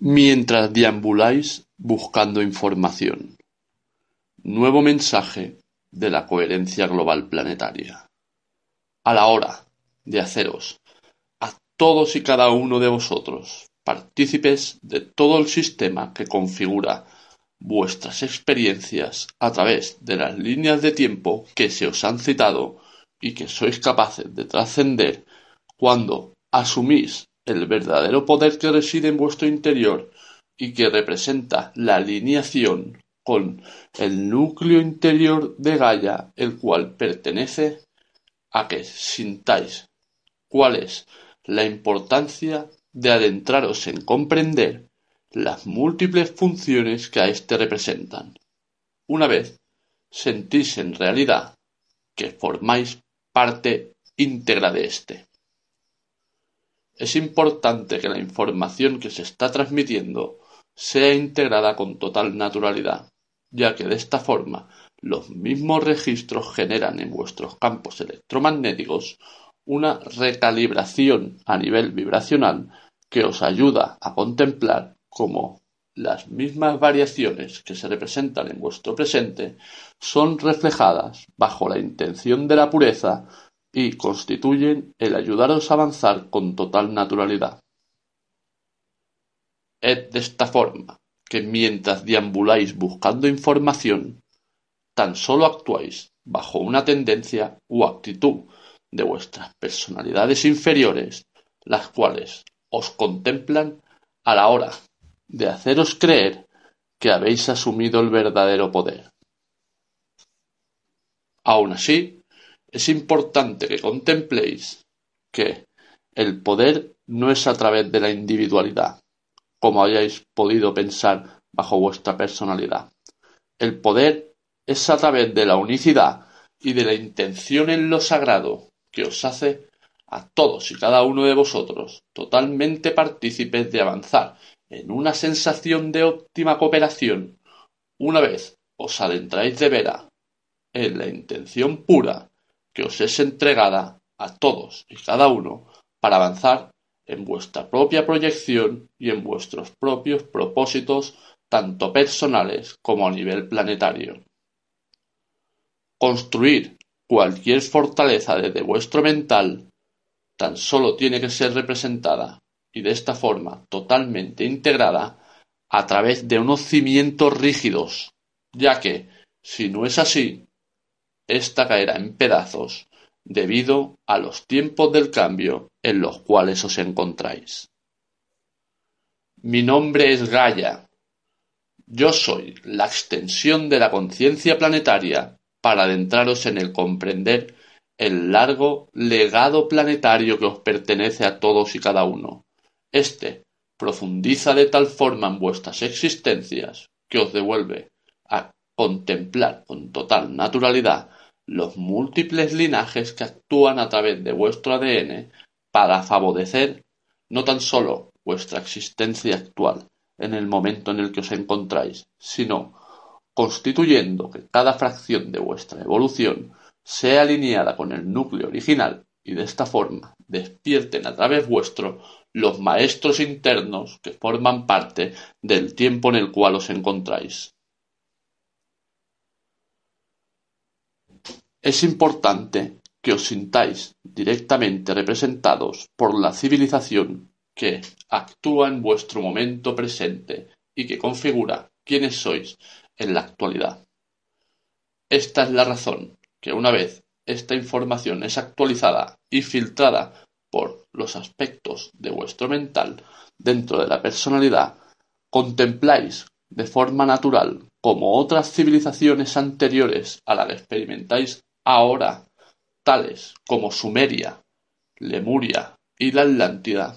Mientras deambuláis buscando información. Nuevo mensaje de la coherencia global planetaria. A la hora de haceros a todos y cada uno de vosotros partícipes de todo el sistema que configura vuestras experiencias a través de las líneas de tiempo que se os han citado y que sois capaces de trascender cuando asumís el verdadero poder que reside en vuestro interior y que representa la alineación con el núcleo interior de Gaia, el cual pertenece a que sintáis cuál es la importancia de adentraros en comprender las múltiples funciones que a éste representan. Una vez sentís en realidad que formáis parte íntegra de éste. Es importante que la información que se está transmitiendo sea integrada con total naturalidad, ya que de esta forma los mismos registros generan en vuestros campos electromagnéticos una recalibración a nivel vibracional que os ayuda a contemplar cómo las mismas variaciones que se representan en vuestro presente son reflejadas bajo la intención de la pureza y constituyen el ayudaros a avanzar con total naturalidad. Es de esta forma que mientras deambuláis buscando información, tan solo actuáis bajo una tendencia u actitud de vuestras personalidades inferiores, las cuales os contemplan a la hora de haceros creer que habéis asumido el verdadero poder. Aun así, es importante que contempléis que el poder no es a través de la individualidad, como hayáis podido pensar bajo vuestra personalidad. El poder es a través de la unicidad y de la intención en lo sagrado que os hace a todos y cada uno de vosotros totalmente partícipes de avanzar en una sensación de óptima cooperación una vez os adentráis de vera en la intención pura que os es entregada a todos y cada uno para avanzar en vuestra propia proyección y en vuestros propios propósitos tanto personales como a nivel planetario. Construir cualquier fortaleza desde vuestro mental tan solo tiene que ser representada y de esta forma totalmente integrada a través de unos cimientos rígidos, ya que, si no es así, esta caerá en pedazos debido a los tiempos del cambio en los cuales os encontráis. Mi nombre es Gaia. Yo soy la extensión de la conciencia planetaria para adentraros en el comprender el largo legado planetario que os pertenece a todos y cada uno. Este profundiza de tal forma en vuestras existencias que os devuelve a contemplar con total naturalidad los múltiples linajes que actúan a través de vuestro ADN para favorecer no tan solo vuestra existencia actual en el momento en el que os encontráis, sino constituyendo que cada fracción de vuestra evolución sea alineada con el núcleo original y de esta forma despierten a través vuestro los maestros internos que forman parte del tiempo en el cual os encontráis. Es importante que os sintáis directamente representados por la civilización que actúa en vuestro momento presente y que configura quiénes sois en la actualidad. Esta es la razón que una vez esta información es actualizada y filtrada por los aspectos de vuestro mental dentro de la personalidad, contempláis de forma natural como otras civilizaciones anteriores a la que experimentáis ahora, tales como Sumeria, Lemuria y la Atlántida,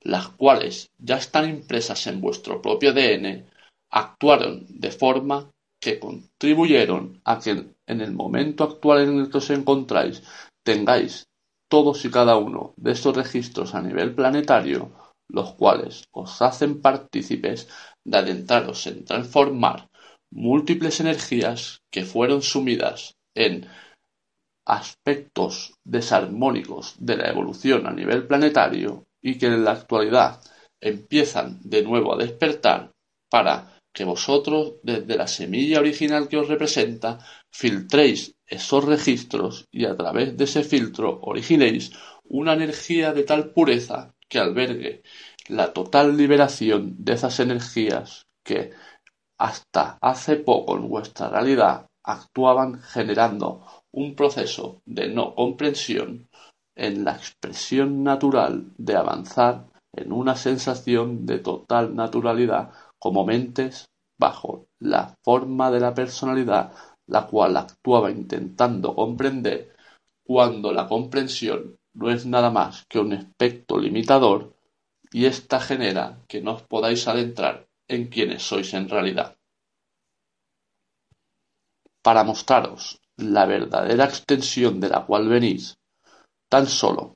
las cuales ya están impresas en vuestro propio ADN, actuaron de forma que contribuyeron a que en el momento actual en el que os encontráis tengáis todos y cada uno de estos registros a nivel planetario, los cuales os hacen partícipes de adentraros en transformar múltiples energías que fueron sumidas en aspectos desarmónicos de la evolución a nivel planetario y que en la actualidad empiezan de nuevo a despertar para que vosotros, desde la semilla original que os representa, filtréis esos registros y a través de ese filtro originéis una energía de tal pureza que albergue la total liberación de esas energías que hasta hace poco en vuestra realidad actuaban generando un proceso de no comprensión en la expresión natural de avanzar en una sensación de total naturalidad como mentes bajo la forma de la personalidad la cual actuaba intentando comprender cuando la comprensión no es nada más que un aspecto limitador y ésta genera que no os podáis adentrar en quienes sois en realidad. Para mostraros la verdadera extensión de la cual venís, tan solo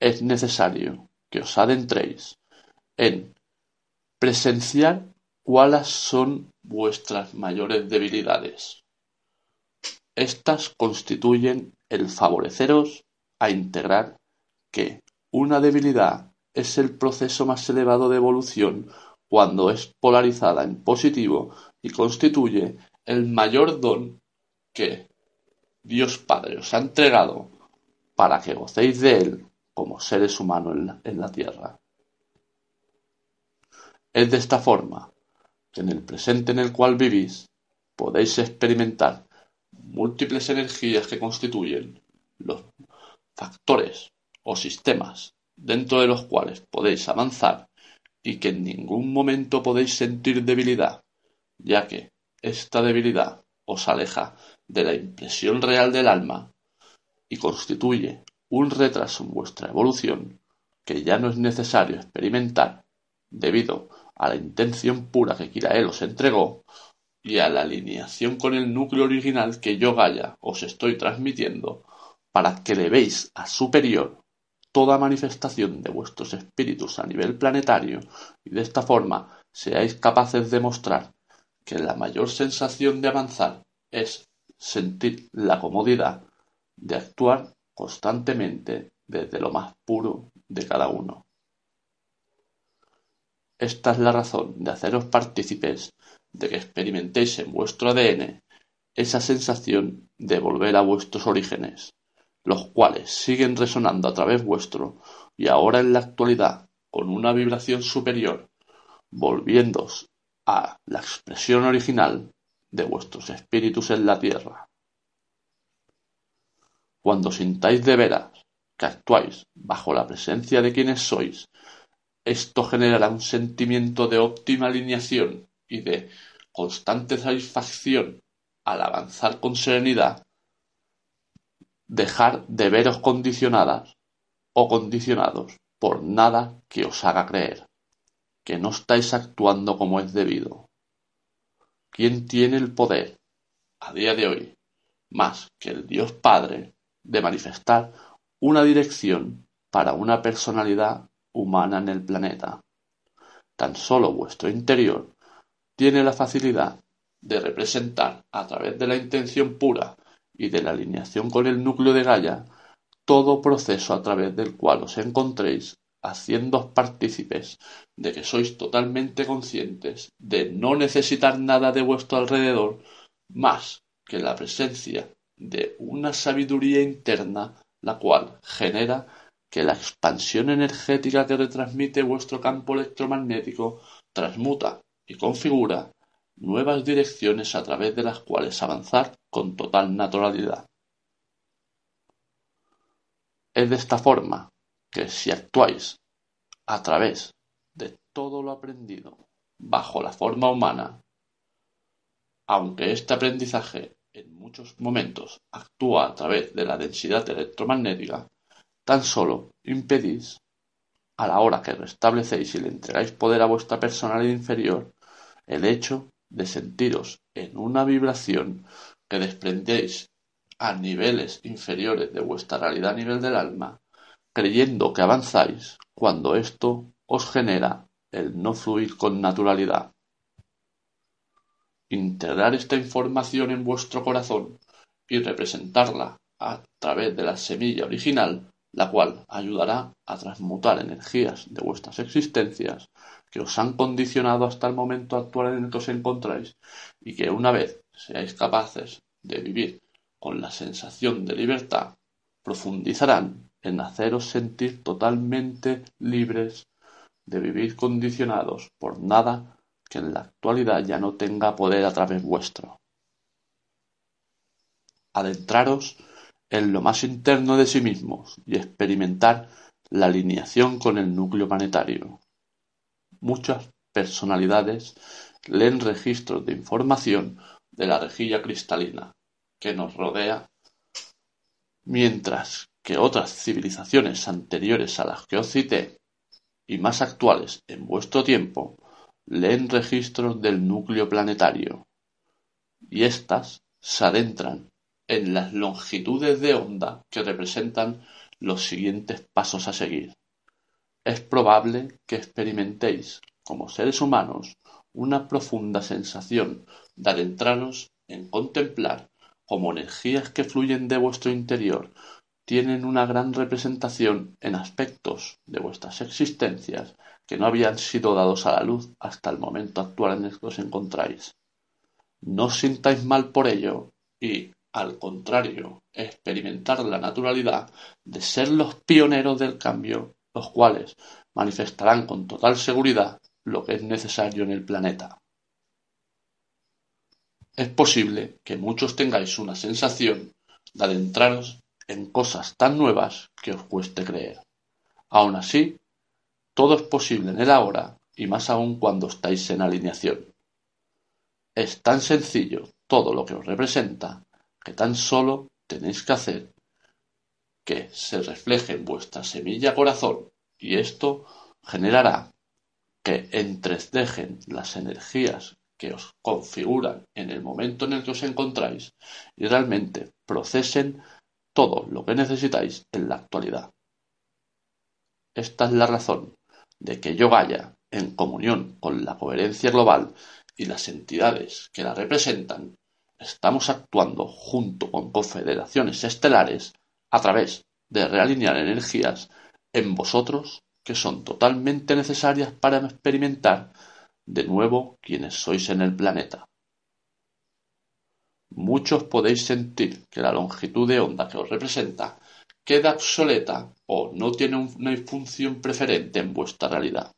es necesario que os adentréis en presenciar cuáles son vuestras mayores debilidades. Estas constituyen el favoreceros a integrar que una debilidad es el proceso más elevado de evolución cuando es polarizada en positivo y constituye el mayor don que Dios Padre os ha entregado para que gocéis de él como seres humanos en la, tierra. Es de esta forma que en el presente en el cual vivís podéis experimentar múltiples energías que constituyen los factores o sistemas dentro de los cuales podéis avanzar y que en ningún momento podéis sentir debilidad, ya que esta debilidad os aleja de la impresión real del alma y constituye un retraso en vuestra evolución que ya no es necesario experimentar debido a la intención pura que Kirael os entregó y a la alineación con el núcleo original que yo Gaia os estoy transmitiendo para que le veis a superior toda manifestación de vuestros espíritus a nivel planetario y de esta forma seáis capaces de mostrar que la mayor sensación de avanzar es sentir la comodidad de actuar constantemente desde lo más puro de cada uno. Esta es la razón de haceros partícipes de que experimentéis en vuestro ADN esa sensación de volver a vuestros orígenes, los cuales siguen resonando a través vuestro y ahora en la actualidad con una vibración superior, volviéndos a la expresión original de vuestros espíritus en la tierra. Cuando sintáis de veras que actuáis bajo la presencia de quienes sois, esto generará un sentimiento de óptima alineación y de constante satisfacción al avanzar con serenidad dejar de veros condicionadas o condicionados por nada que os haga creer que no estáis actuando como es debido. ¿Quién tiene el poder, a día de hoy, más que el Dios Padre, de manifestar una dirección para una personalidad humana en el planeta? Tan solo vuestro interior tiene la facilidad de representar a través de la intención pura y de la alineación con el núcleo de Gaia todo proceso a través del cual os encontréis haciéndoos partícipes de que sois totalmente conscientes de no necesitar nada de vuestro alrededor más que la presencia de una sabiduría interna la cual genera que la expansión energética que retransmite vuestro campo electromagnético transmuta y configura nuevas direcciones a través de las cuales avanzar con total naturalidad. Es de esta forma que si actuáis a través de todo lo aprendido bajo la forma humana, aunque este aprendizaje en muchos momentos actúa a través de la densidad electromagnética, tan solo impedís a la hora que restablecéis y le entregáis poder a vuestra personalidad inferior, el hecho de sentiros en una vibración que desprendéis a niveles inferiores de vuestra realidad a nivel del alma, creyendo que avanzáis cuando esto os genera el no fluir con naturalidad. Integrar esta información en vuestro corazón y representarla a través de la semilla original, la cual ayudará a transmutar energías de vuestras existencias que os han condicionado hasta el momento actual en el que os encontráis y que una vez seáis capaces de vivir con la sensación de libertad, profundizarán en haceros sentir totalmente libres de vivir condicionados por nada que en la actualidad ya no tenga poder a través vuestro. Adentraros en lo más interno de sí mismos y experimentar la alineación con el núcleo planetario. Muchas personalidades leen registros de información de la rejilla cristalina que nos rodea, mientras que otras civilizaciones anteriores a las que os cité y más actuales en vuestro tiempo leen registros del núcleo planetario, y éstas se adentran en las longitudes de onda que representan los siguientes pasos a seguir. Es probable que experimentéis, como seres humanos, una profunda sensación de adentraros en contemplar como energías que fluyen de vuestro interior tienen una gran representación en aspectos de vuestras existencias que no habían sido dados a la luz hasta el momento actual en el que os encontráis. No os sintáis mal por ello y, al contrario, experimentar la naturalidad de ser los pioneros del cambio, los cuales manifestarán con total seguridad lo que es necesario en el planeta. Es posible que muchos tengáis una sensación de adentraros en cosas tan nuevas que os cueste creer. Aun así, todo es posible en el ahora y más aún cuando estáis en alineación. Es tan sencillo todo lo que os representa que tan solo tenéis que hacer que se refleje en vuestra semilla corazón y esto generará que entredejen las energías que os configuran en el momento en el que os encontráis y realmente procesen todo lo que necesitáis en la actualidad. Esta es la razón de que yo vaya en comunión con la coherencia global y las entidades que la representan, estamos actuando junto con confederaciones estelares a través de realinear energías en vosotros que son totalmente necesarias para experimentar de nuevo quienes sois en el planeta. Muchos podéis sentir que la longitud de onda que os representa queda obsoleta o no tiene una función preferente en vuestra realidad.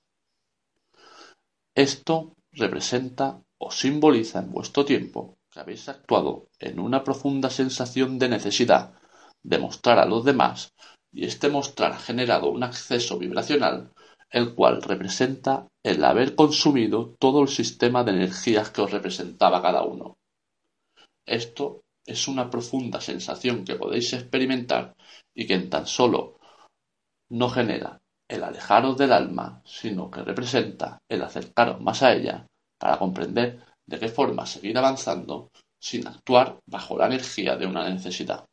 Esto representa o simboliza en vuestro tiempo que habéis actuado en una profunda sensación de necesidad de mostrar a los demás y este mostrar ha generado un acceso vibracional el cual representa el haber consumido todo el sistema de energías que os representaba cada uno. Esto es una profunda sensación que podéis experimentar y que tan solo no genera el alejaros del alma, sino que representa el acercaros más a ella para comprender de qué forma seguir avanzando sin actuar bajo la energía de una necesidad.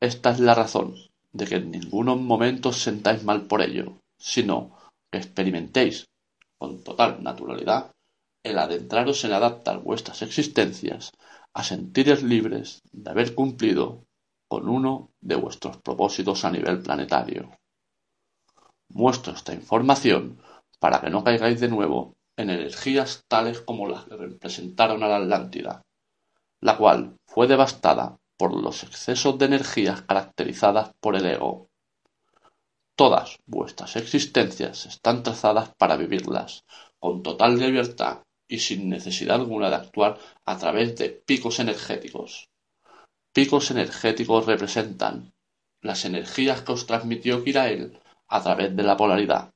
Esta es la razón de que en ningún momento os sentáis mal por ello, sino que experimentéis con total naturalidad el adentraros en adaptar vuestras existencias a sentiros libres de haber cumplido con uno de vuestros propósitos a nivel planetario. Muestro esta información para que no caigáis de nuevo en energías tales como las que representaron a la Atlántida, la cual fue devastada por los excesos de energías caracterizadas por el ego Todas vuestras existencias están trazadas para vivirlas con total libertad y sin necesidad alguna de actuar a través de picos energéticos. Picos energéticos representan las energías que os transmitió Kirael a través de la polaridad.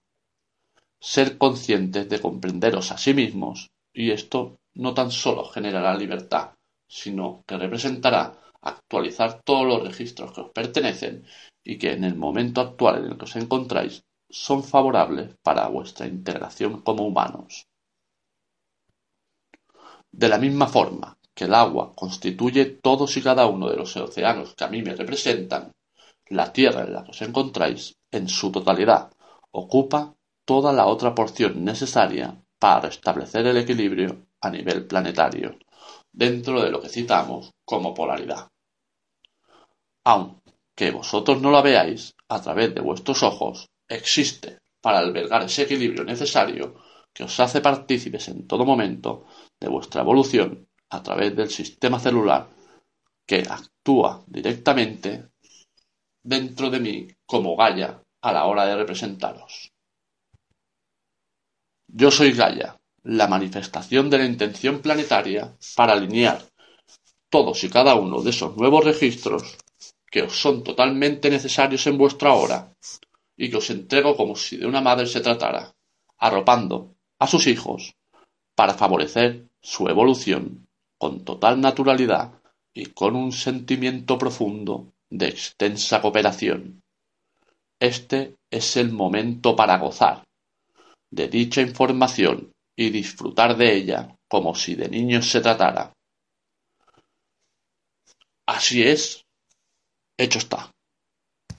Ser conscientes de comprenderos a sí mismos, y esto no tan solo generará libertad, sino que representará actualizar todos los registros que os pertenecen y que en el momento actual en el que os encontráis son favorables para vuestra integración como humanos. De la misma forma que el agua constituye todos y cada uno de los océanos que a mí me representan, la tierra en la que os encontráis, en su totalidad, ocupa toda la otra porción necesaria para restablecer el equilibrio a nivel planetario, dentro de lo que citamos como polaridad. Aunque vosotros no la veáis, a través de vuestros ojos, existe para albergar ese equilibrio necesario que os hace partícipes en todo momento de vuestra evolución a través del sistema celular que actúa directamente dentro de mí como Gaia a la hora de representaros. Yo soy Gaia, la manifestación de la intención planetaria para alinear todos y cada uno de esos nuevos registros que os son totalmente necesarios en vuestra hora y que os entrego como si de una madre se tratara, arropando a sus hijos para favorecer su evolución con total naturalidad y con un sentimiento profundo de extensa cooperación. Este es el momento para gozar de dicha información y disfrutar de ella como si de niños se tratara. Así es, hecho está.